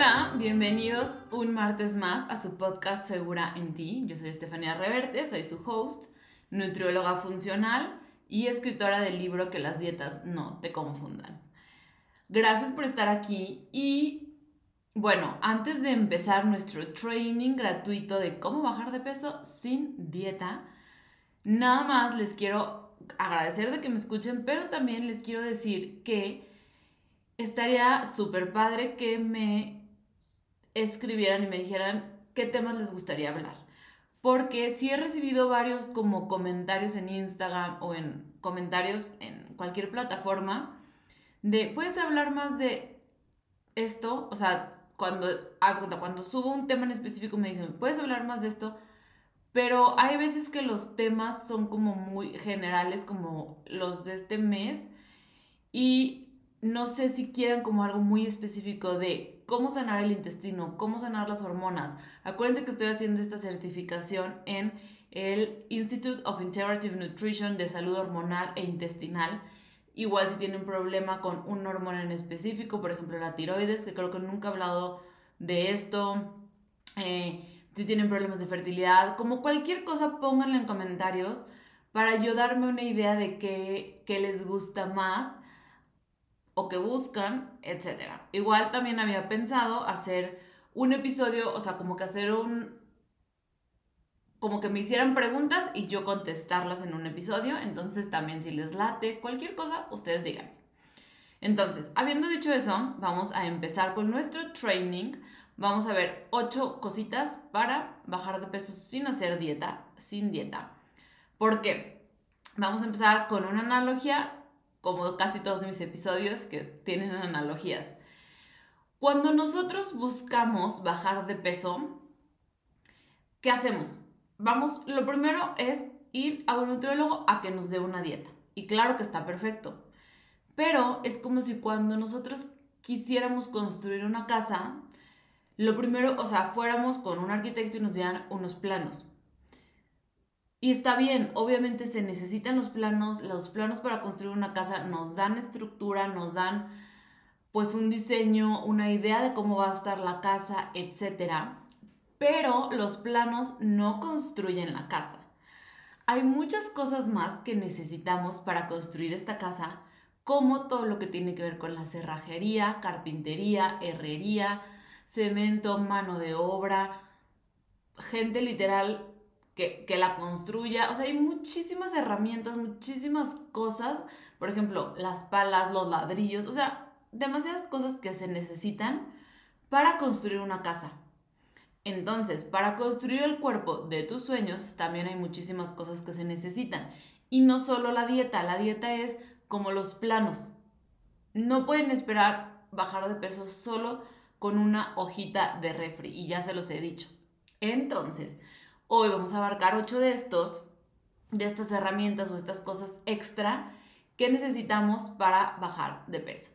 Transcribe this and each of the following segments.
Hola, bienvenidos un martes más a su podcast Segura en ti. Yo soy Estefanía Reverte, soy su host, nutrióloga funcional y escritora del libro Que las dietas no te confundan. Gracias por estar aquí y bueno, antes de empezar nuestro training gratuito de cómo bajar de peso sin dieta, nada más les quiero agradecer de que me escuchen, pero también les quiero decir que estaría súper padre que me escribieran y me dijeran qué temas les gustaría hablar. Porque sí he recibido varios como comentarios en Instagram o en comentarios en cualquier plataforma de, ¿puedes hablar más de esto? O sea, cuando, haz cuenta, cuando subo un tema en específico me dicen, ¿puedes hablar más de esto? Pero hay veces que los temas son como muy generales, como los de este mes. Y no sé si quieran como algo muy específico de cómo sanar el intestino, cómo sanar las hormonas. Acuérdense que estoy haciendo esta certificación en el Institute of Integrative Nutrition de salud hormonal e intestinal. Igual si tienen problema con un hormona en específico, por ejemplo la tiroides, que creo que nunca he hablado de esto. Eh, si tienen problemas de fertilidad, como cualquier cosa, pónganlo en comentarios para ayudarme una idea de qué, qué les gusta más o que buscan, etc. Igual también había pensado hacer un episodio, o sea, como que hacer un... como que me hicieran preguntas y yo contestarlas en un episodio. Entonces también si les late cualquier cosa, ustedes digan. Entonces, habiendo dicho eso, vamos a empezar con nuestro training. Vamos a ver ocho cositas para bajar de peso sin hacer dieta, sin dieta. ¿Por qué? Vamos a empezar con una analogía como casi todos mis episodios que tienen analogías. Cuando nosotros buscamos bajar de peso, ¿qué hacemos? Vamos, lo primero es ir a un nutriólogo a que nos dé una dieta. Y claro que está perfecto. Pero es como si cuando nosotros quisiéramos construir una casa, lo primero, o sea, fuéramos con un arquitecto y nos dieran unos planos. Y está bien, obviamente se necesitan los planos, los planos para construir una casa nos dan estructura, nos dan pues un diseño, una idea de cómo va a estar la casa, etc. Pero los planos no construyen la casa. Hay muchas cosas más que necesitamos para construir esta casa, como todo lo que tiene que ver con la cerrajería, carpintería, herrería, cemento, mano de obra, gente literal que, la construya. O sea, hay muchísimas herramientas, muchísimas cosas. Por ejemplo, las palas, los ladrillos, o sea, demasiadas cosas que se necesitan para construir una casa. Entonces, para construir el cuerpo de tus sueños, también hay muchísimas cosas que se necesitan. Y no solo la dieta, la dieta es como los planos. No pueden esperar bajar de peso solo con una hojita de refri, y ya se los he dicho. Entonces, Hoy vamos a abarcar ocho de estos, de estas herramientas o estas cosas extra que necesitamos para bajar de peso.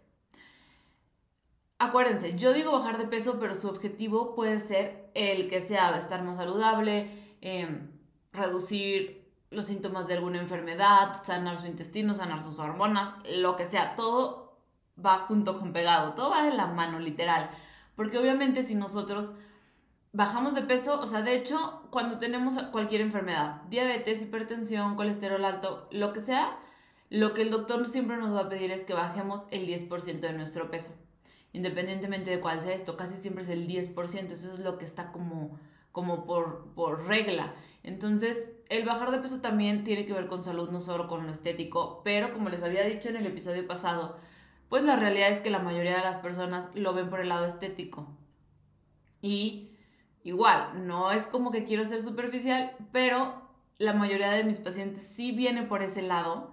Acuérdense, yo digo bajar de peso, pero su objetivo puede ser el que sea estar más saludable, em, reducir los síntomas de alguna enfermedad, sanar su intestino, sanar sus hormonas, lo que sea, todo va junto con pegado, todo va de la mano, literal. Porque obviamente si nosotros bajamos de peso, o sea, de hecho, cuando tenemos cualquier enfermedad, diabetes, hipertensión, colesterol alto, lo que sea, lo que el doctor siempre nos va a pedir es que bajemos el 10% de nuestro peso. Independientemente de cuál sea esto, casi siempre es el 10%, eso es lo que está como, como por, por regla. Entonces, el bajar de peso también tiene que ver con salud, no solo con lo estético, pero como les había dicho en el episodio pasado, pues la realidad es que la mayoría de las personas lo ven por el lado estético. Y igual, no es como que quiero ser superficial, pero la mayoría de mis pacientes sí viene por ese lado,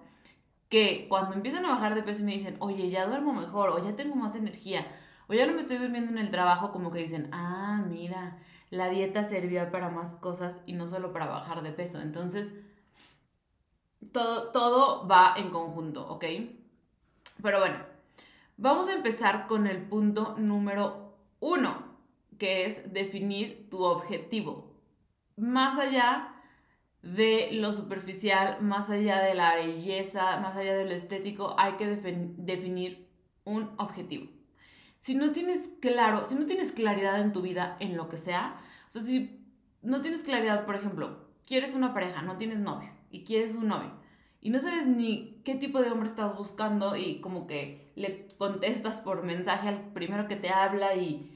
que cuando empiezan a bajar de peso y me dicen, oye, ya duermo mejor, o ya tengo más energía, o ya no me estoy durmiendo en el trabajo, como que dicen, ah, mira, la dieta servía para más cosas y no solo para bajar de peso. Entonces, todo, todo va en conjunto, ¿ok? Pero bueno, vamos a empezar con el punto número uno que es definir tu objetivo. Más allá de lo superficial, más allá de la belleza, más allá de lo estético, hay que definir un objetivo. si no tienes claro, si no tienes claridad en tu vida en lo que sea, o sea, si no tienes claridad, por ejemplo, quieres una pareja, no tienes novio y quieres un novio y no sabes ni qué tipo de hombre estás buscando y como que le contestas por mensaje al primero que te habla y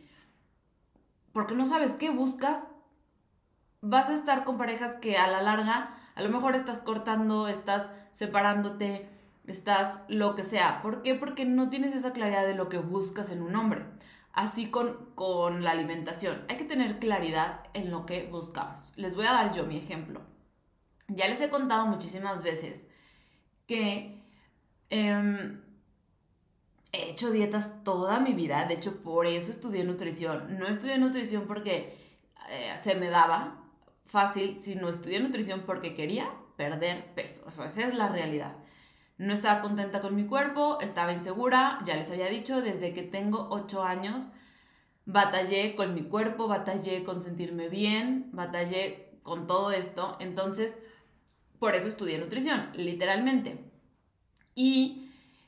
porque no sabes qué buscas, vas a estar con parejas que a la larga a lo mejor estás cortando, estás separándote, estás lo que sea. ¿Por qué? Porque no tienes esa claridad de lo que buscas en un hombre. Así con, con la alimentación. Hay que tener claridad en lo que buscamos. Les voy a dar yo mi ejemplo. Ya les he contado muchísimas veces que em, he hecho dietas toda mi vida. De hecho, por eso estudié nutrición. No estudié nutrición porque eh, se me daba fácil, sino estudié nutrición porque quería perder peso. O sea, esa es la realidad. No estaba contenta con mi cuerpo, estaba insegura, ya les había dicho, desde que tengo 8 años batallé con mi cuerpo, batallé con sentirme bien, batallé con todo esto. Entonces, por eso estudié nutrición, literalmente. Y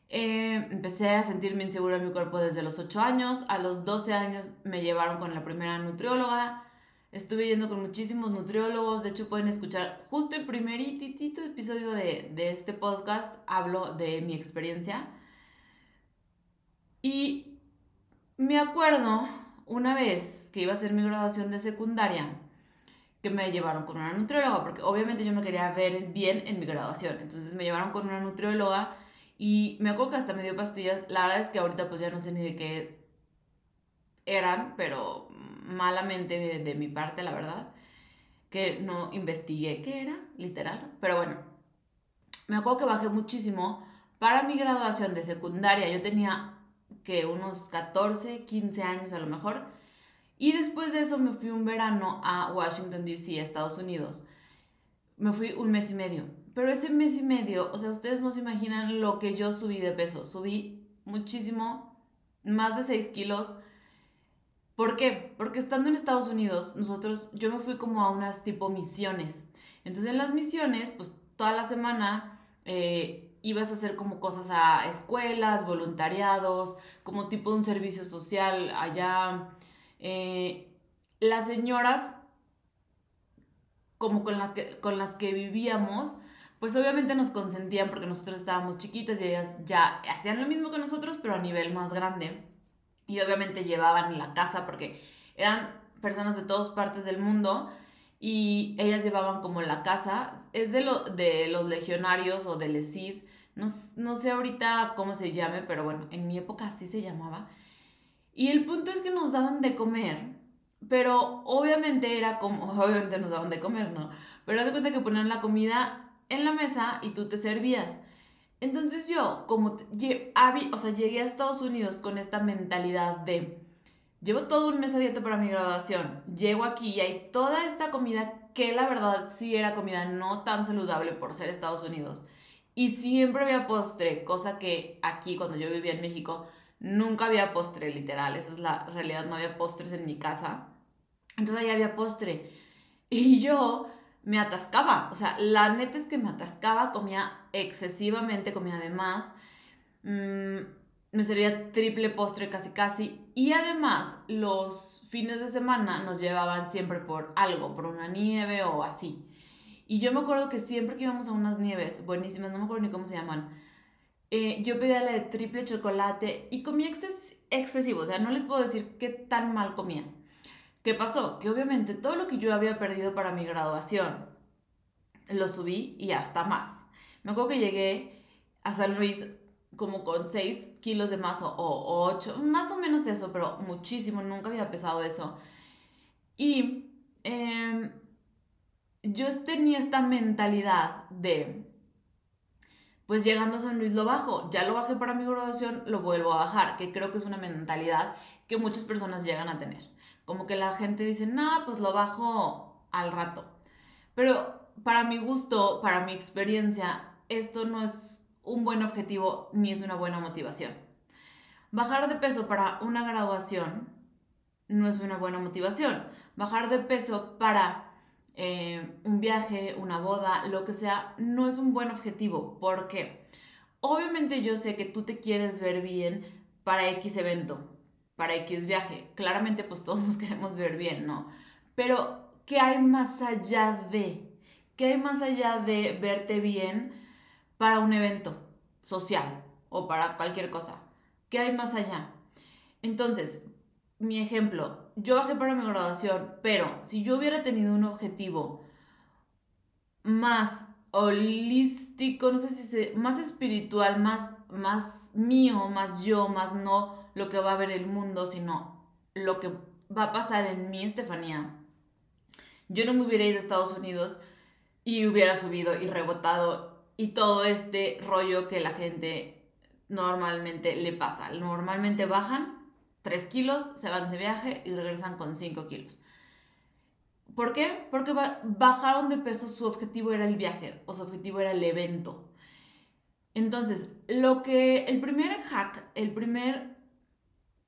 eh, empecé a sentirme insegura en mi cuerpo desde los 8 años. A los 12 años me llevaron con la primera nutrióloga. Estuve yendo con muchísimos nutriólogos, de hecho pueden escuchar justo el primeritito episodio de, de este podcast, hablo de mi experiencia. Y me acuerdo una vez que iba a hacer mi graduación de secundaria, que me llevaron con una nutrióloga, porque obviamente yo me quería ver bien en mi graduación, entonces me llevaron con una nutrióloga y me acuerdo que hasta me dio pastillas, la verdad es que ahorita pues ya no sé ni de qué eran, pero malamente de, mi parte, la verdad, que no investigué qué era, literal. Pero bueno, me acuerdo que bajé muchísimo. Para mi graduación de secundaria yo tenía que unos 14, 15 años a lo mejor. Y después de eso me fui un verano a Washington, D.C., Estados Unidos. Me fui un mes y medio. Pero ese mes y medio, o sea, ustedes no se imaginan lo que yo subí de peso. Subí muchísimo, más de 6 kilos ¿Por qué? Porque estando en Estados Unidos, nosotros, yo me fui como a unas tipo misiones. Entonces en las misiones, pues toda la semana eh, ibas a hacer como cosas a escuelas, voluntariados, como tipo de un servicio social allá. Eh, las señoras, como con, la con las que vivíamos, pues obviamente nos consentían porque nosotros estábamos chiquitas y ellas ya hacían lo mismo que nosotros, pero a nivel más grande y obviamente llevaban la casa porque eran personas de todas partes del mundo y ellas llevaban como la casa. Es de, lo, de los legionarios o del ESID, no, no sé ahorita cómo se llame, pero bueno, en mi época así se llamaba. Y el punto es que nos daban de comer, pero obviamente era como, obviamente nos daban de comer, ¿no? Pero haz de cuenta que ponían la comida en la mesa y tú te servías. Entonces yo, como o sea, llegué a Estados Unidos con esta mentalidad de, llevo todo un mes a dieta para mi graduación, llego aquí y hay toda esta comida que la verdad sí era comida no tan saludable por ser Estados Unidos. Y siempre había postre, cosa que aquí cuando yo vivía en México nunca había postre literal, esa es la realidad, no había postres en mi casa. Entonces ahí había postre. Y yo me atascaba. O sea, la neta es que me atascaba, comía excesivamente, comía de más. Mm, me servía triple postre casi casi. Y además, los fines de semana nos llevaban siempre por algo, por una nieve o así. Y yo me acuerdo que siempre que íbamos a unas nieves buenísimas, no me acuerdo ni cómo se llaman, eh, yo pedía la de triple chocolate y comía excesivo. O sea, no les puedo decir qué tan mal comía. ¿Qué pasó? Que obviamente todo lo que yo había perdido para mi graduación lo subí y hasta más. Me acuerdo que llegué a San Luis como con 6 kilos de más o, 8, más o menos eso, pero muchísimo, nunca había pesado eso. Y em, yo tenía esta mentalidad de, pues llegando a San Luis lo bajo, ya lo bajé para mi graduación, lo vuelvo a bajar, que creo que es una mentalidad que muchas personas llegan a tener. Como que la gente dice, no, pues lo bajo al rato. Pero para mi gusto, para mi experiencia, esto no es un buen objetivo ni es una buena motivación. Bajar de peso para una graduación no es una buena motivación. Bajar de peso para eh, un viaje, una boda, lo que sea, no es un buen objetivo. ¿Por qué? Obviamente yo sé que tú te quieres ver bien para X evento para X viaje. Claramente, pues todos nos queremos ver bien, ¿no? Pero, ¿qué hay más allá de? ¿Qué hay más allá de verte bien para un evento social o para cualquier cosa? ¿Qué hay más allá? Entonces, mi ejemplo, yo bajé para mi graduación, pero si yo hubiera tenido un objetivo más holístico, no sé si se, más espiritual, más, más mío, más yo, más no lo que va a ver el mundo, sino lo que va a pasar en mí, Estefanía. Yo no me hubiera ido a Estados Unidos y hubiera subido y rebotado y todo este rollo que la gente normalmente le pasa. Normalmente bajan 3 kilos, se van de viaje y regresan con 5 kilos. ¿Por qué? Porque bajaron de peso, su objetivo era el viaje o su objetivo era el evento. Entonces, lo que el primer hack, el primer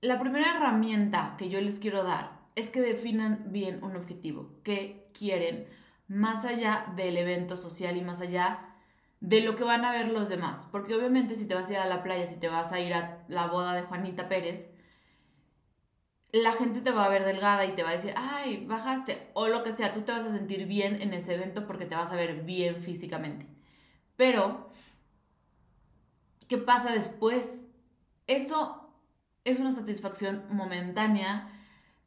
la primera herramienta que yo les quiero dar es que definan bien un objetivo, qué quieren más allá del evento social y más allá de lo que van a ver los demás. Porque obviamente si te vas a ir a la playa, si te vas a ir a la boda de Juanita Pérez, la gente te va a ver delgada y te va a decir, ay, bajaste, o lo que sea, tú te vas a sentir bien en ese evento porque te vas a ver bien físicamente. Pero, ¿qué pasa después? Eso es una satisfacción momentánea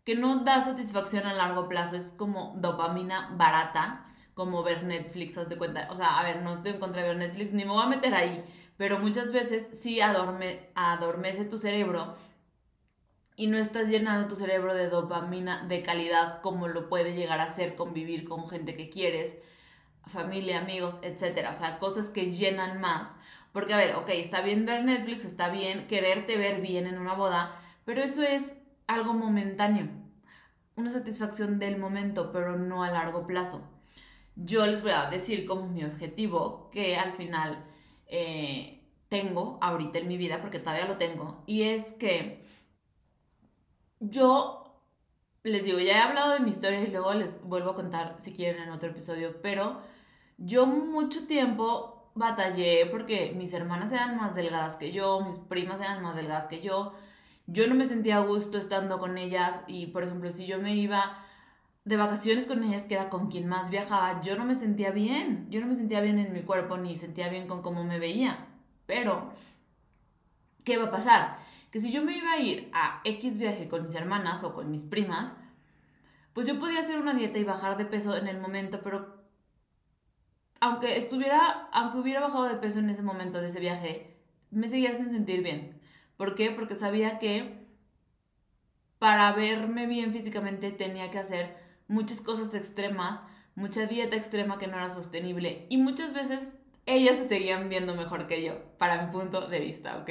que no da satisfacción a largo plazo, es como dopamina barata, como ver Netflix, haz de cuenta. O sea, a ver, no estoy en contra de ver Netflix, ni me voy a meter ahí, pero muchas veces sí adorme, adormece tu cerebro y no estás llenando tu cerebro de dopamina de calidad como lo puede llegar a ser convivir con gente que quieres, familia, amigos, etc. O sea, cosas que llenan más. Porque, a ver, ok, está bien ver Netflix, está bien quererte ver bien en una boda, pero eso es algo momentáneo. Una satisfacción del momento, pero no a largo plazo. Yo les voy a decir como mi objetivo, que al final eh, tengo ahorita en mi vida, porque todavía lo tengo, y es que yo les digo, ya he hablado de mi historia y luego les vuelvo a contar si quieren en otro episodio, pero yo mucho tiempo batallé porque mis hermanas eran más delgadas que yo, mis primas eran más delgadas que yo, yo no me sentía a gusto estando con ellas y, por ejemplo, si yo me iba de vacaciones con ellas, que era con quien más viajaba, yo no me sentía bien, yo no me sentía bien en mi cuerpo ni sentía bien con cómo me veía. Pero, ¿qué va a pasar? que si yo me iba a ir a X viaje con mis hermanas o con mis primas, pues yo podía hacer una dieta y bajar de peso en el momento, pero aunque estuviera, aunque hubiera bajado de peso en ese momento de ese viaje, me seguía sin sentir bien. ¿Por qué? Porque sabía que para verme bien físicamente tenía que hacer muchas cosas extremas, mucha dieta extrema que no era sostenible y muchas veces ellas se seguían viendo mejor que yo, para mi punto de vista, ¿ok?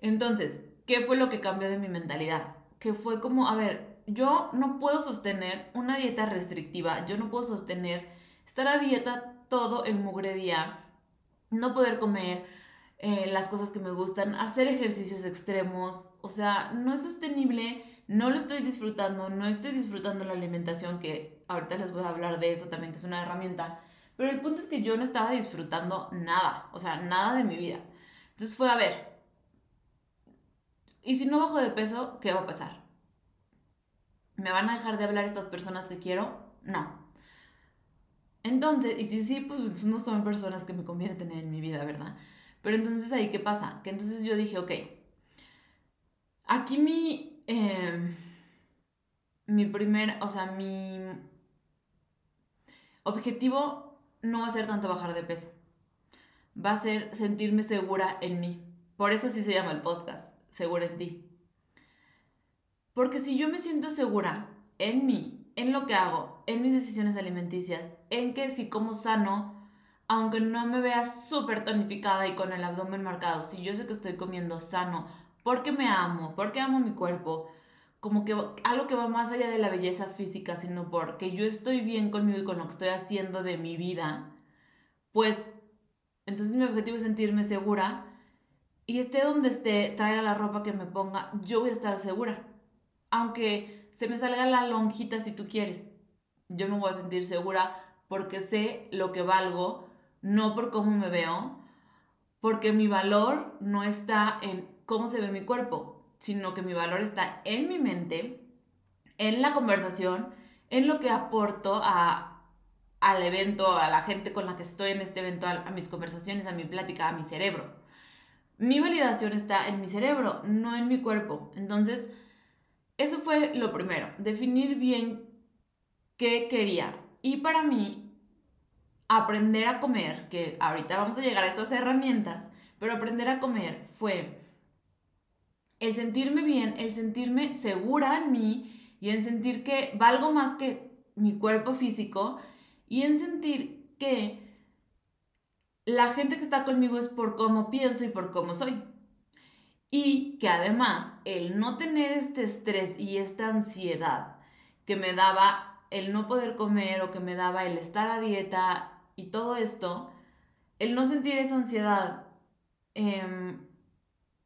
Entonces, ¿qué fue lo que cambió de mi mentalidad? Que fue como, a ver, yo no puedo sostener una dieta restrictiva, yo no puedo sostener estar a dieta todo el mugre día, no poder comer eh, las cosas que me gustan, hacer ejercicios extremos, o sea, no es sostenible, no lo estoy disfrutando, no estoy disfrutando la alimentación, que ahorita les voy a hablar de eso también, que es una herramienta, pero el punto es que yo no estaba disfrutando nada, o sea, nada de mi vida. Entonces fue, a ver, y si no bajo de peso, ¿qué va a pasar? ¿Me van a dejar de hablar estas personas que quiero? No. Entonces, y si sí, pues no son personas que me conviene tener en mi vida, ¿verdad? Pero entonces ahí, ¿qué pasa? Que entonces yo dije, ok, aquí mi, em, mi primer, o sea, mi objetivo no va a ser tanto bajar de peso, va a ser sentirme segura en mí. Por eso sí se llama el podcast segura en ti. Porque si yo me siento segura en mí, en lo que hago, en mis decisiones alimenticias, en que si como sano, aunque no me vea súper tonificada y con el abdomen marcado, si yo sé que estoy comiendo sano, porque me amo, porque amo mi cuerpo, como que algo que va más allá de la belleza física, sino porque yo estoy bien conmigo y con lo que estoy haciendo de mi vida, pues entonces mi objetivo es sentirme segura y esté donde esté, traiga la ropa que me ponga, yo voy a estar segura. Aunque se me salga la lonjita si tú quieres, yo me voy a sentir segura porque sé lo que valgo, no por cómo me veo, porque mi valor no está en cómo se ve mi cuerpo. sino que mi valor está en mi mente, en la conversación, en lo que aporto a, al evento, a la gente con la que estoy en este evento, a, mis conversaciones, a mi plática, a mi cerebro. Mi validación está en mi cerebro, no en mi cuerpo. Entonces, eso fue lo primero, definir bien qué quería. Y para mí, aprender a comer, que ahorita vamos a llegar a esas herramientas, pero aprender a comer fue el sentirme bien, el sentirme segura en mí y en sentir que valgo más que mi cuerpo físico y en sentir que la gente que está conmigo es por cómo pienso y por cómo soy. Y que además el no tener este estrés y esta ansiedad que me daba el no poder comer o que me daba el estar a dieta y todo esto, el no sentir esa ansiedad em,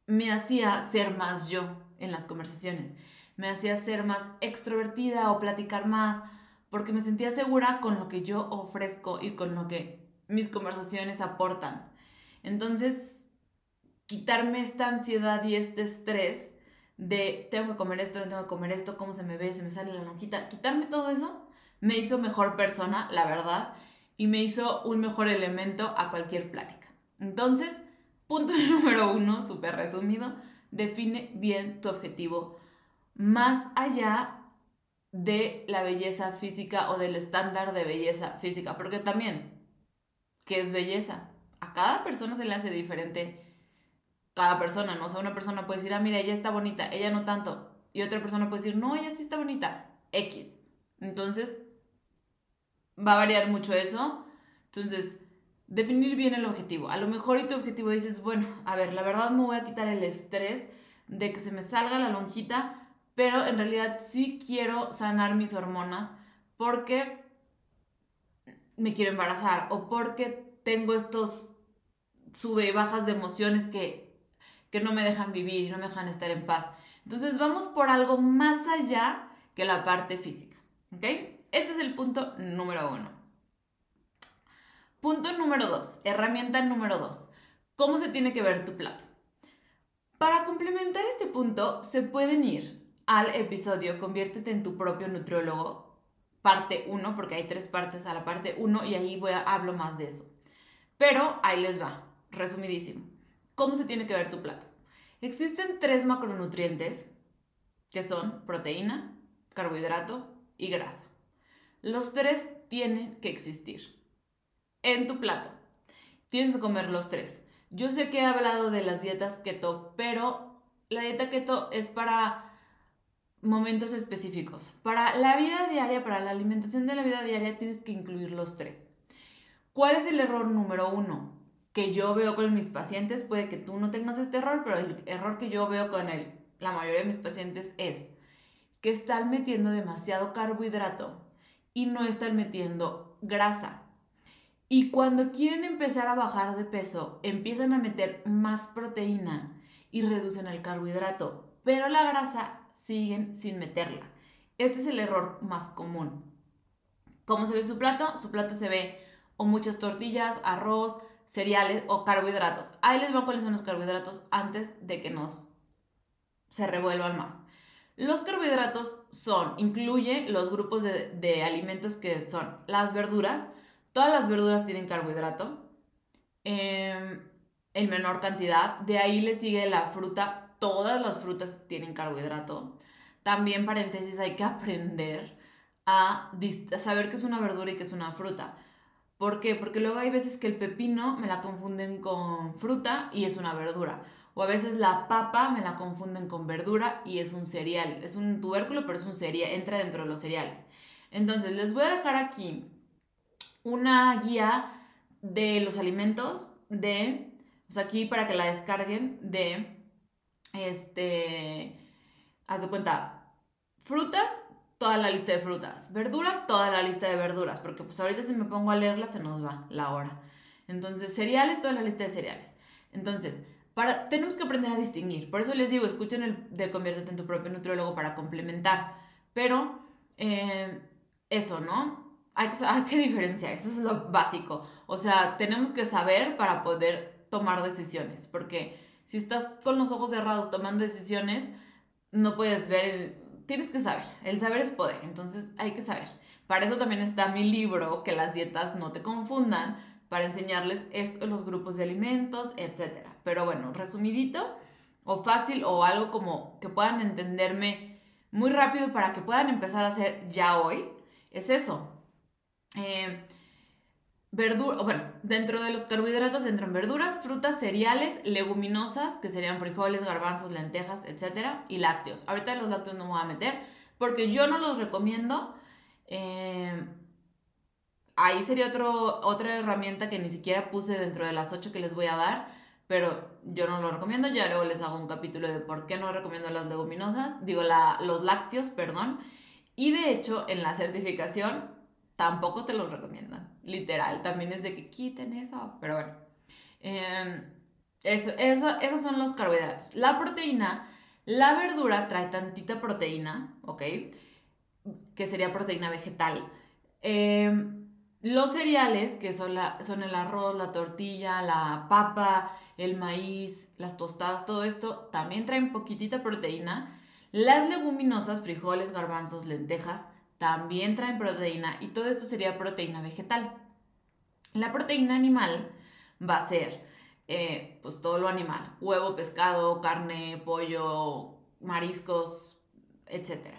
me hacía ser más yo en las conversaciones, me hacía ser más extrovertida o platicar más, porque me sentía segura con lo que yo ofrezco y con lo que mis conversaciones aportan. Entonces, quitarme esta ansiedad y este estrés de tengo que comer esto, no tengo que comer esto, cómo se me ve, se me sale la lonjita, quitarme todo eso me hizo mejor persona, la verdad, y me hizo un mejor elemento a cualquier plática. Entonces, Punto número uno, súper resumido, define bien tu objetivo más allá de la belleza física o del estándar de belleza física, porque también, ¿qué es belleza? A cada persona se le hace diferente cada persona, ¿no? O sea, una persona puede decir, ah, mira, ella está bonita, ella no tanto, y otra persona puede decir, no, ella sí está bonita, X. Entonces, va a variar mucho eso. Entonces, definir bien el objetivo. A lo mejor y tu objetivo dices, bueno, a ver, la verdad me voy a quitar el estrés de que se me salga la lonjita, pero en realidad sí quiero sanar mis hormonas porque me quiero embarazar o porque tengo estos sube y bajas de emociones que, que no me dejan vivir no me dejan estar en paz. Entonces vamos por algo más allá que la parte física, ¿ok? Ese es el punto número uno. Punto número dos, herramienta número dos, ¿cómo se tiene que ver tu plato? Para complementar este punto, se pueden ir al episodio Conviértete en tu propio nutriólogo, parte 1, porque hay tres partes a la parte 1 y ahí voy a hablo más de eso. Pero ahí les va, resumidísimo. ¿Cómo se tiene que ver tu plato? Existen tres macronutrientes que son proteína, carbohidrato y grasa. Los tres tienen que existir en tu plato. Tienes que comer los tres. Yo sé que he hablado de las dietas keto, pero la dieta keto es para momentos específicos. Para la vida diaria, para la alimentación de la vida diaria, tienes que incluir los tres. ¿Cuál es el error número uno? Que yo veo con mis pacientes, puede que tú no tengas este error, pero el error que yo veo con el, la mayoría de mis pacientes es que están metiendo demasiado carbohidrato y no están metiendo grasa. Y cuando quieren empezar a bajar de peso, empiezan a meter más proteína y reducen el carbohidrato, pero la grasa siguen sin meterla. Este es el error más común. ¿Cómo se ve su plato? Su plato se ve o muchas tortillas, arroz, cereales o carbohidratos. Ahí les voy cuáles son los carbohidratos antes de que nos se revuelvan más. Los carbohidratos son, incluye los grupos de, de alimentos que son las verduras, Todas las verduras tienen carbohidrato em, en menor cantidad. De ahí le sigue la fruta. Todas las frutas tienen carbohidrato. También, paréntesis, hay que aprender a, saber qué es una verdura y qué es una fruta. ¿Por qué? Porque luego hay veces que el pepino me la confunden con fruta y es una verdura. O a veces la papa me la confunden con verdura y es un cereal. Es un tubérculo, pero es un cereal, entra dentro de los cereales. Entonces, les voy a dejar aquí una guía de los alimentos de, o sea, aquí para que la descarguen de, este, haz de cuenta, frutas, toda la lista de frutas, verduras, toda la lista de verduras, porque pues ahorita si me pongo a leerla se nos va la hora. Entonces, cereales, toda la lista de cereales. Entonces, para, tenemos que aprender a distinguir. Por eso les digo, escuchen el de Conviértete en tu propio nutriólogo para complementar. Pero, eh, eso, ¿no? hay que, diferenciar, eso es lo básico. O sea, tenemos que saber para poder tomar decisiones, porque si estás con los ojos cerrados tomando decisiones, no puedes ver, tienes que saber. El saber es poder, entonces hay que saber. Para eso también está mi libro, que las dietas no te confundan, para enseñarles esto, los grupos de alimentos, etc. Pero bueno, resumidito o fácil o algo como que puedan entenderme muy rápido para que puedan empezar a hacer ya hoy, es eso. Eh, verdura, bueno, dentro de los carbohidratos entran verduras, frutas, cereales, leguminosas, que serían frijoles, garbanzos, lentejas, etc. Y lácteos. Ahorita los lácteos no me voy a meter porque yo no los recomiendo. Eh, ahí sería otro, otra herramienta que ni siquiera puse dentro de las 8 que les voy a dar, pero yo no lo recomiendo. Ya luego les hago un capítulo de por qué no recomiendo las leguminosas, digo, la, los lácteos, perdón. Y de hecho, en la certificación tampoco te los recomiendan. Literal, también es de que quiten eso, pero bueno. Em, eso, eso, esos son los carbohidratos. La proteína, la verdura trae tantita proteína, ¿ok? Que sería proteína vegetal. Em, los cereales, que son, la, son el arroz, la tortilla, la papa, el maíz, las tostadas, todo esto, también traen poquitita proteína. Las leguminosas, frijoles, garbanzos, lentejas, también traen proteína y todo esto sería proteína vegetal. La proteína animal va a ser eh, pues todo lo animal, huevo, pescado, carne, pollo, mariscos, etc.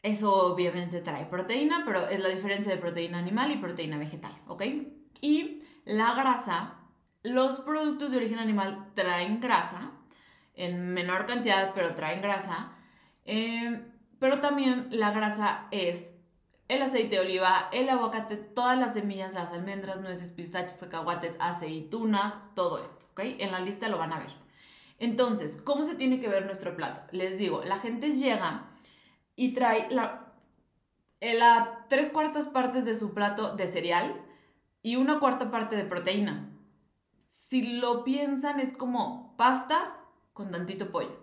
Eso obviamente trae proteína, pero es la diferencia de proteína animal y proteína vegetal, ¿ok? Y la grasa, los productos de origen animal traen grasa, en menor cantidad, pero traen grasa. Eh, pero también la grasa es el aceite de oliva, el aguacate, todas las semillas, las almendras, nueces, pistachos, cacahuates, aceitunas, todo esto, ¿ok? En la lista lo van a ver. Entonces, ¿cómo se tiene que ver nuestro plato? Les digo, la gente llega y trae la, eh, la tres cuartas partes de su plato de cereal y una cuarta parte de proteína. Si lo piensan, es como pasta con tantito pollo.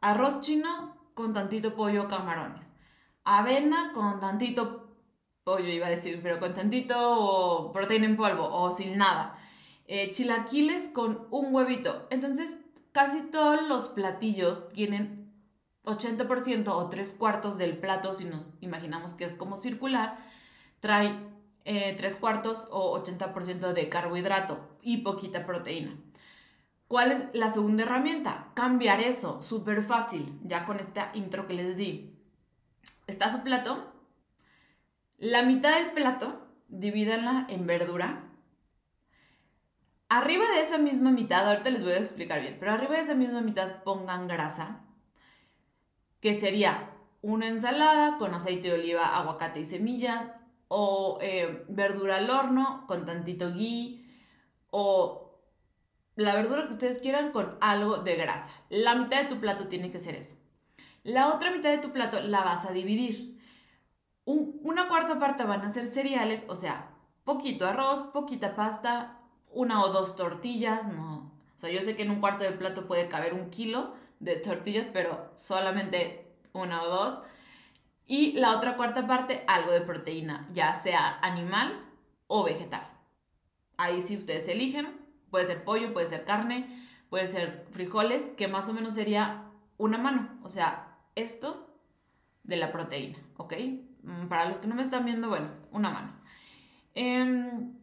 Arroz chino con tantito pollo camarones. Avena con tantito pollo, iba a decir, pero con tantito proteína en polvo o sin nada. Eh, chilaquiles con un huevito. Entonces, casi todos los platillos tienen 80% o 3 cuartos del plato, si nos imaginamos que es como circular, trae eh, 3 cuartos o 80% de carbohidrato y poquita proteína. ¿Cuál es la segunda herramienta? Cambiar eso, súper fácil, ya con esta intro que les di. Está su plato, la mitad del plato, divídanla en verdura. Arriba de esa misma mitad, ahorita les voy a explicar bien, pero arriba de esa misma mitad pongan grasa, que sería una ensalada con aceite de oliva, aguacate y semillas, o eh, verdura al horno con tantito ghee, o la verdura que ustedes quieran con algo de grasa. La mitad de tu plato tiene que ser eso. La otra mitad de tu plato la vas a dividir. una cuarta parte van a ser cereales, o sea, poquito arroz, poquita pasta, una o dos tortillas, no. O sea, yo sé que en un cuarto de plato puede caber un kilo de tortillas, pero solamente una o dos. Y la otra cuarta parte, algo de proteína, ya sea animal o vegetal. Ahí sí ustedes eligen, Puede ser pollo, puede ser carne, puede ser frijoles, que más o menos sería una mano. O sea, esto de la proteína, ¿ok? Mm, para los que no me están viendo, bueno, una mano. Em,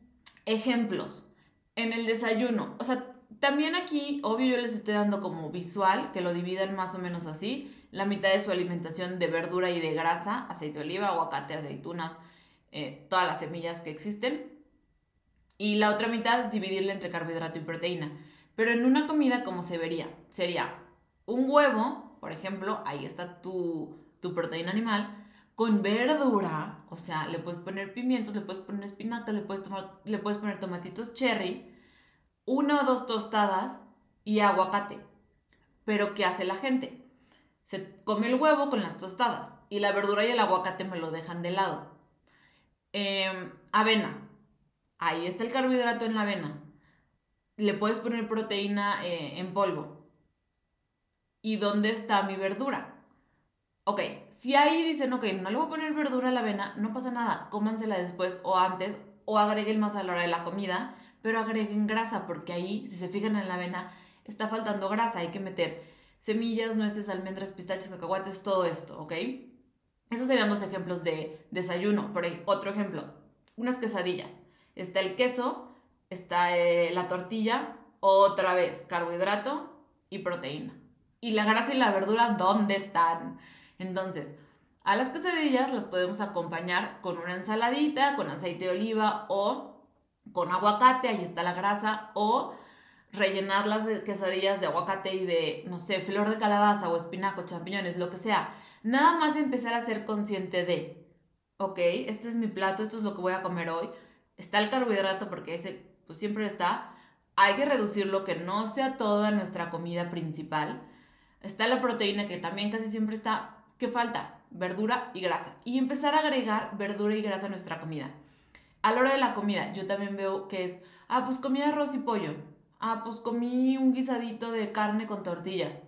ejemplos. En el desayuno, o sea, también aquí, obvio, yo les estoy dando como visual, que lo dividan más o menos así. La mitad de su alimentación de verdura y de grasa, aceite de oliva, aguacate, aceitunas, eh, todas las semillas que existen y la otra mitad dividirla entre carbohidrato y proteína. Pero en una comida, como se vería? Sería un huevo, por ejemplo, ahí está tu, tu proteína animal, con verdura, o sea, le puedes poner pimientos, le puedes poner espinaca, le puedes, tomar, le puedes poner tomatitos cherry, una o dos tostadas y aguacate. Pero ¿qué hace la gente? Se come el huevo con las tostadas y la verdura y el aguacate me lo dejan de lado. Em, avena, Ahí está el carbohidrato en la avena. Le puedes poner proteína eh, en polvo. ¿Y dónde está mi verdura? Ok, si ahí dicen, ok, no le voy a poner verdura a la avena, no pasa nada, cómansela después o antes o agreguen más a la hora de la comida, pero agreguen grasa porque ahí, si se fijan en la avena, está faltando grasa, hay que meter semillas, nueces, almendras, pistachos, cacahuates, todo esto, ¿ok? Esos serían dos ejemplos de desayuno. Por ahí, otro ejemplo, unas quesadillas. Está el queso, está eh, la tortilla, otra vez carbohidrato y proteína. ¿Y la grasa y la verdura dónde están? Entonces, a las quesadillas las podemos acompañar con una ensaladita, con aceite de oliva o con aguacate, ahí está la grasa, o rellenar las quesadillas de aguacate y de, no sé, flor de calabaza o espinaco, champiñones, lo que sea. Nada más empezar a ser consciente de, ok, este es mi plato, esto es lo que voy a comer hoy. Está el carbohidrato porque ese pues siempre está. Hay que reducirlo, que no sea toda nuestra comida principal. Está la proteína que también casi siempre está. ¿Qué falta? Verdura y grasa. Y empezar a agregar verdura y grasa a nuestra comida. A la hora de la comida, yo también veo que es, ah, pues comí arroz y pollo. Ah, pues comí un guisadito de carne con tortillas.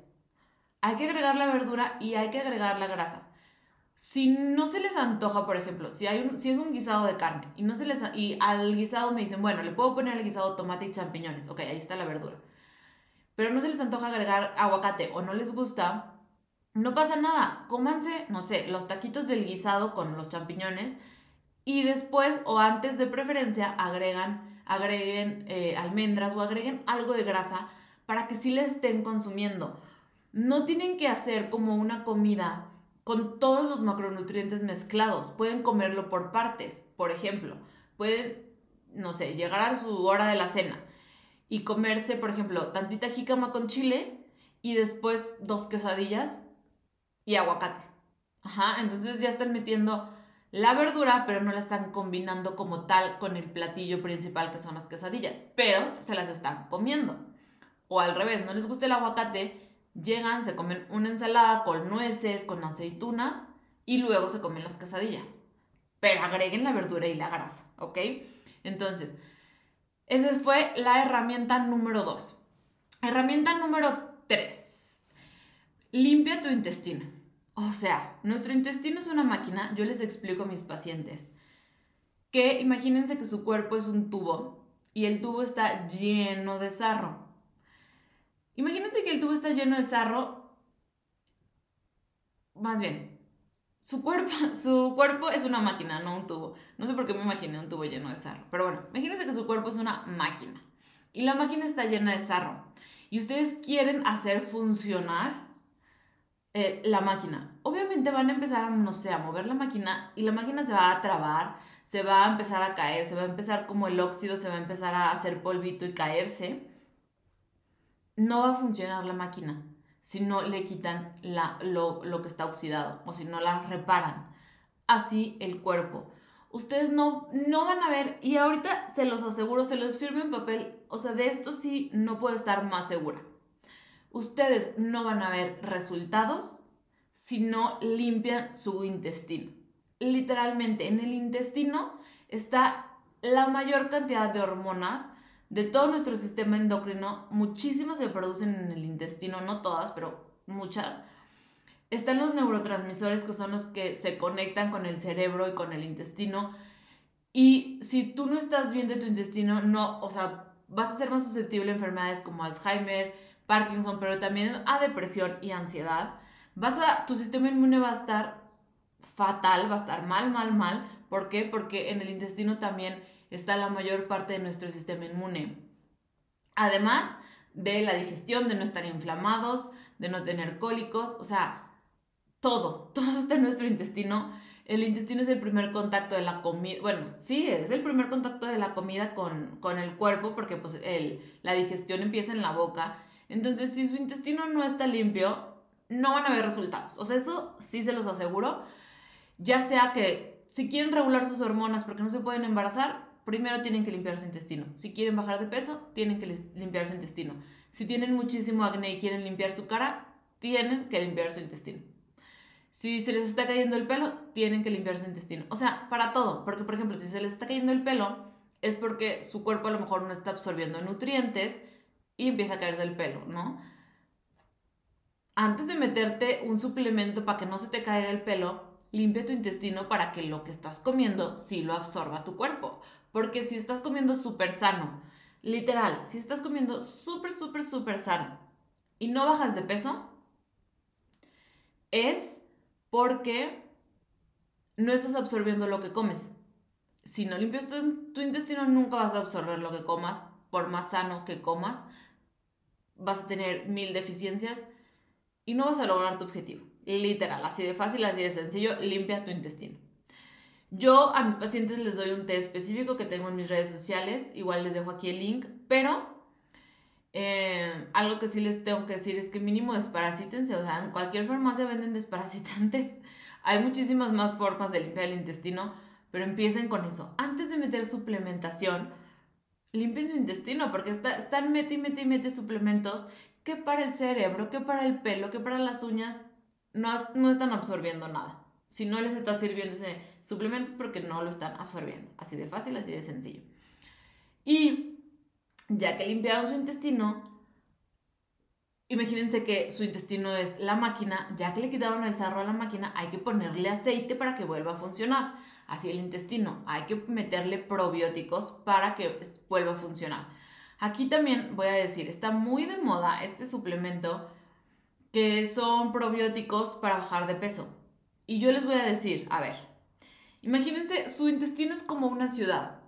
Hay que agregar la verdura y hay que agregar la grasa. Si no se les antoja, por ejemplo, si, hay un, si es un guisado de carne y, no se les, y al guisado me dicen, bueno, le puedo poner al guisado tomate y champiñones. Ok, ahí está la verdura. Pero no se les antoja agregar aguacate o no les gusta, no pasa nada. Cómanse, no sé, los taquitos del guisado con los champiñones y después o antes de preferencia agregan, agreguen eh, almendras o agreguen algo de grasa para que sí le estén consumiendo no tienen que hacer como una comida con todos los macronutrientes mezclados. Pueden comerlo por partes. Por ejemplo, pueden, no sé, llegar a su hora de la cena y comerse, por ejemplo, tantita jícama con chile y después dos quesadillas y aguacate. Ajá, entonces ya están metiendo la verdura, pero no la están combinando como tal con el platillo principal que son las quesadillas, pero se las están comiendo. O al revés, no les gusta el aguacate, Llegan, se comen una ensalada con nueces, con aceitunas y luego se comen las quesadillas. Pero agreguen la verdura y la grasa, ¿ok? Entonces, esa fue la herramienta número 2. Herramienta número 3. Limpia tu intestino. O sea, nuestro intestino es una máquina, yo les explico a mis pacientes, que imagínense que su cuerpo es un tubo y el tubo está lleno de sarro. Imagínense que el tubo está lleno de sarro. Más bien, su cuerpo, su cuerpo es una máquina, no un tubo. No sé por qué me imaginé un tubo lleno de sarro. Pero bueno, imagínense que su cuerpo es una máquina. Y la máquina está llena de sarro. Y ustedes quieren hacer funcionar eh, la máquina. Obviamente van a empezar no sé, a mover la máquina y la máquina se va a trabar, se va a empezar a caer, se va a empezar como el óxido, se va a empezar a hacer polvito y caerse no va a funcionar la máquina si no le quitan la, lo, lo, que está oxidado o si no la reparan. Así el cuerpo. Ustedes no, no van a ver, y ahorita se los aseguro, se los firmo en papel, o sea, de esto sí no puedo estar más segura. Ustedes no van a ver resultados si no limpian su intestino. Literalmente, en el intestino está la mayor cantidad de hormonas de todo nuestro sistema endocrino, muchísimas se producen en el intestino, no todas, pero muchas. Están los neurotransmisores que son los que se conectan con el cerebro y con el intestino. Y si tú no estás bien de tu intestino, no, o sea, vas a ser más susceptible a enfermedades como Alzheimer, Parkinson, pero también a depresión y ansiedad. Vas a, tu sistema inmune va a estar fatal, va a estar mal, mal, mal. ¿Por qué? Porque en el intestino también está la mayor parte de nuestro sistema inmune. Además de la digestión, de no estar inflamados, de no tener cólicos, o sea, todo, todo está en nuestro intestino. El intestino es el primer contacto de la comida, bueno, sí, es el primer contacto de la comida con, con el cuerpo porque pues el, la digestión empieza en la boca. Entonces, si su intestino no está limpio, no van a ver resultados. O sea, eso sí se los aseguro. Ya sea que si quieren regular sus hormonas porque no se pueden embarazar, primero tienen que limpiar su intestino. Si quieren bajar de peso, tienen que limpiar su intestino. Si tienen muchísimo acné y quieren limpiar su cara, tienen que limpiar su intestino. Si se les está cayendo el pelo, tienen que limpiar su intestino. O sea, para todo. Porque, por ejemplo, si se les está cayendo el pelo, es porque su cuerpo a lo mejor no está absorbiendo nutrientes y empieza a caerse el pelo, ¿no? Antes de meterte un suplemento para que no se te caiga el pelo, limpia tu intestino para que lo que estás comiendo sí lo absorba tu cuerpo. Porque si estás comiendo súper sano, literal, si estás comiendo súper, súper, súper sano y no bajas de peso, es porque no estás absorbiendo lo que comes. Si no limpias tu, tu intestino, nunca vas a absorber lo que comas, por más sano que comas. Vas a tener mil deficiencias y no vas a lograr tu objetivo. Literal, así de fácil, así de sencillo, limpia tu intestino. Yo a mis pacientes les doy un té específico que tengo en mis redes sociales, igual les dejo aquí el link, pero eh, algo que sí les tengo que decir es que mínimo desparasítense, o sea, en cualquier farmacia venden desparasitantes. Hay muchísimas más formas de limpiar el intestino, pero empiecen con eso. Antes de meter suplementación, limpien su intestino, porque está, están mete y mete y mete suplementos que para el cerebro, que para el pelo, que para las uñas, no, no están absorbiendo nada. Si no les está sirviendo ese suplemento es porque no lo están absorbiendo. Así de fácil, así de sencillo. Y ya que limpiaron su intestino, imagínense que su intestino es la máquina, ya que le quitaron el sarro a la máquina, hay que ponerle aceite para que vuelva a funcionar. Así el intestino, hay que meterle probióticos para que vuelva a funcionar. Aquí también voy a decir, está muy de moda este suplemento que son probióticos para bajar de peso. Y yo les voy a decir, a ver, imagínense, su intestino es como una ciudad.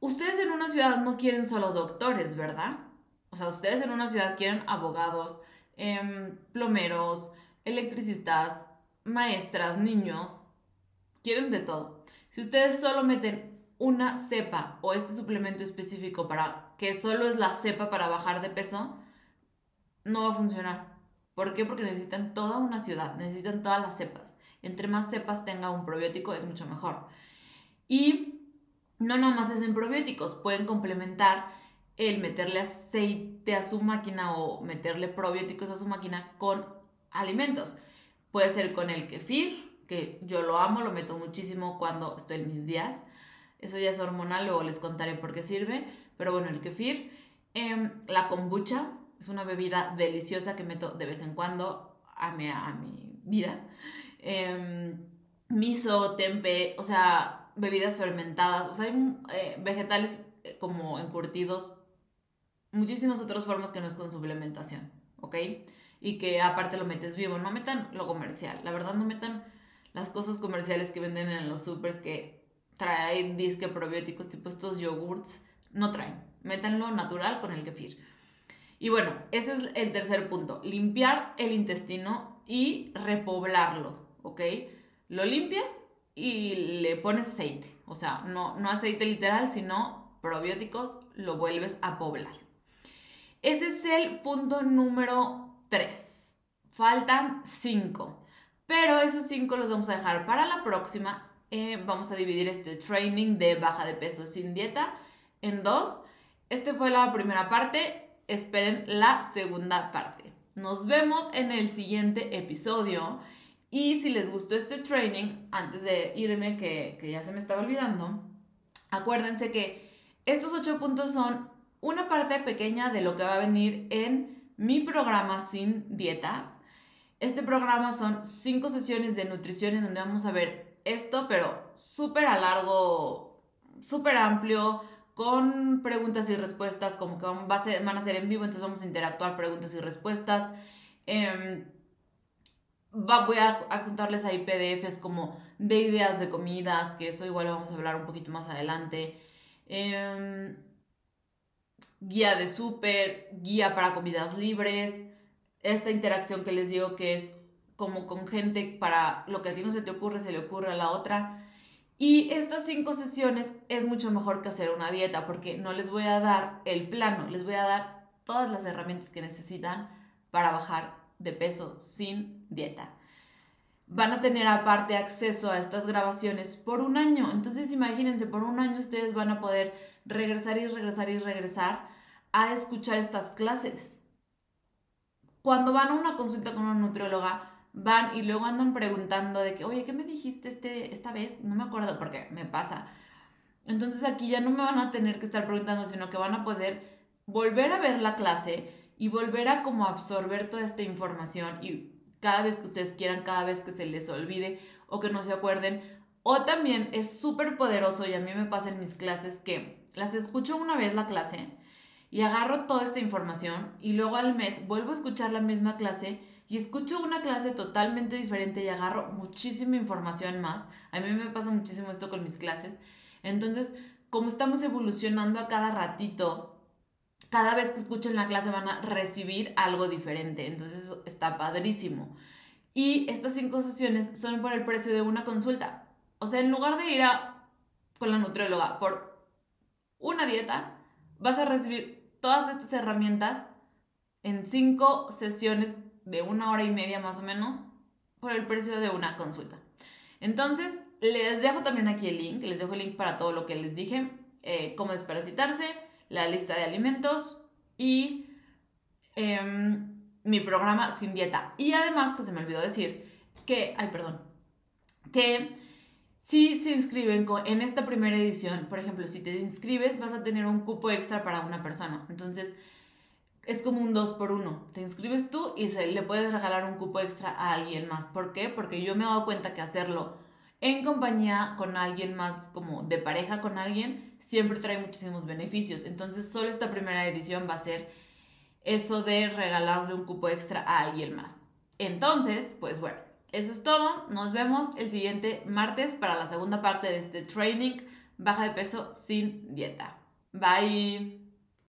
Ustedes en una ciudad no quieren solo doctores, ¿verdad? O sea, ustedes en una ciudad quieren abogados, em, plomeros, electricistas, maestras, niños, quieren de todo. Si ustedes solo meten una cepa o este suplemento específico para que solo es la cepa para bajar de peso, no va a funcionar. ¿Por qué? Porque necesitan toda una ciudad, necesitan todas las cepas. Entre más cepas tenga un probiótico es mucho mejor. Y no nada más es probióticos, pueden complementar el meterle aceite a su máquina o meterle probióticos a su máquina con alimentos. Puede ser con el kefir, que yo lo amo, lo meto muchísimo cuando estoy en mis días. Eso ya es hormonal, luego les contaré por qué sirve. Pero bueno, el kefir, em, la kombucha, es una bebida deliciosa que meto de vez en cuando a mi, a mi vida. Eh, miso, tempe, o sea, bebidas fermentadas, o sea, hay eh, vegetales eh, como encurtidos, muchísimas otras formas que no es con suplementación, ¿ok? Y que aparte lo metes vivo, no metan lo comercial, la verdad no metan las cosas comerciales que venden en los supers que traen disque probióticos tipo estos yogurts, no traen, métanlo natural con el kefir. Y bueno, ese es el tercer punto, limpiar el intestino y repoblarlo, ¿ok? Lo limpias y le pones aceite, o sea, no, no aceite literal, sino probióticos, lo vuelves a poblar. Ese es el punto número 3. Faltan 5, pero esos 5 los vamos a dejar para la próxima. Eh, vamos a dividir este training de baja de peso sin dieta en dos. Este fue la primera parte esperen la segunda parte. Nos vemos en el siguiente episodio. Y si les gustó este training, antes de irme, que, ya se me estaba olvidando, acuérdense que estos ocho puntos son una parte pequeña de lo que va a venir en mi programa sin dietas. Este programa son cinco sesiones de nutrición en donde vamos a ver esto, pero súper a largo, súper amplio, con preguntas y respuestas, como que van, a ser, van a ser en vivo, entonces vamos a interactuar preguntas y respuestas. Em, voy a, a, juntarles ahí PDFs como de ideas de comidas, que eso igual lo vamos a hablar un poquito más adelante. Em, guía de súper, guía para comidas libres, esta interacción que les digo que es como con gente para lo que a ti no se te ocurre, se le ocurre a la otra. Y estas cinco sesiones es mucho mejor que hacer una dieta porque no les voy a dar el plano, les voy a dar todas las herramientas que necesitan para bajar de peso sin dieta. Van a tener aparte acceso a estas grabaciones por un año. Entonces imagínense, por un año ustedes van a poder regresar y regresar y regresar a escuchar estas clases. Cuando van a una consulta con una nutrióloga, van y luego andan preguntando de que, oye, ¿qué me dijiste este, esta vez? No me acuerdo porque me pasa. Entonces aquí ya no me van a tener que estar preguntando, sino que van a poder volver a ver la clase y volver a como absorber toda esta información y cada vez que ustedes quieran, cada vez que se les olvide o que no se acuerden. O también es súper poderoso y a mí me pasa en mis clases que las escucho una vez la clase y agarro toda esta información y luego al mes vuelvo a escuchar la misma clase y escucho una clase totalmente diferente y agarro muchísima información más. A mí me pasa muchísimo esto con mis clases. Entonces, como estamos evolucionando a cada ratito, cada vez que escuchen la clase van a recibir algo diferente. Entonces, está padrísimo. Y estas cinco sesiones son por el precio de una consulta. O sea, en lugar de ir a, con la nutrióloga por una dieta, vas a recibir todas estas herramientas en cinco sesiones de una hora y media más o menos por el precio de una consulta. Entonces, les dejo también aquí el link, les dejo el link para todo lo que les dije, eh, cómo desparasitarse, la lista de alimentos y em, mi programa sin dieta. Y además, que se me olvidó decir, que, ay, perdón, que si se inscriben en esta primera edición, por ejemplo, si te inscribes vas a tener un cupo extra para una persona. Entonces, es como un 2 por 1. Te inscribes tú y se, le puedes regalar un cupo extra a alguien más. ¿Por qué? Porque yo me he dado cuenta que hacerlo en compañía con alguien más, como de pareja con alguien, siempre trae muchísimos beneficios. Entonces, solo esta primera edición va a ser eso de regalarle un cupo extra a alguien más. Entonces, pues bueno, eso es todo. Nos vemos el siguiente martes para la segunda parte de este training baja de peso sin dieta. Bye.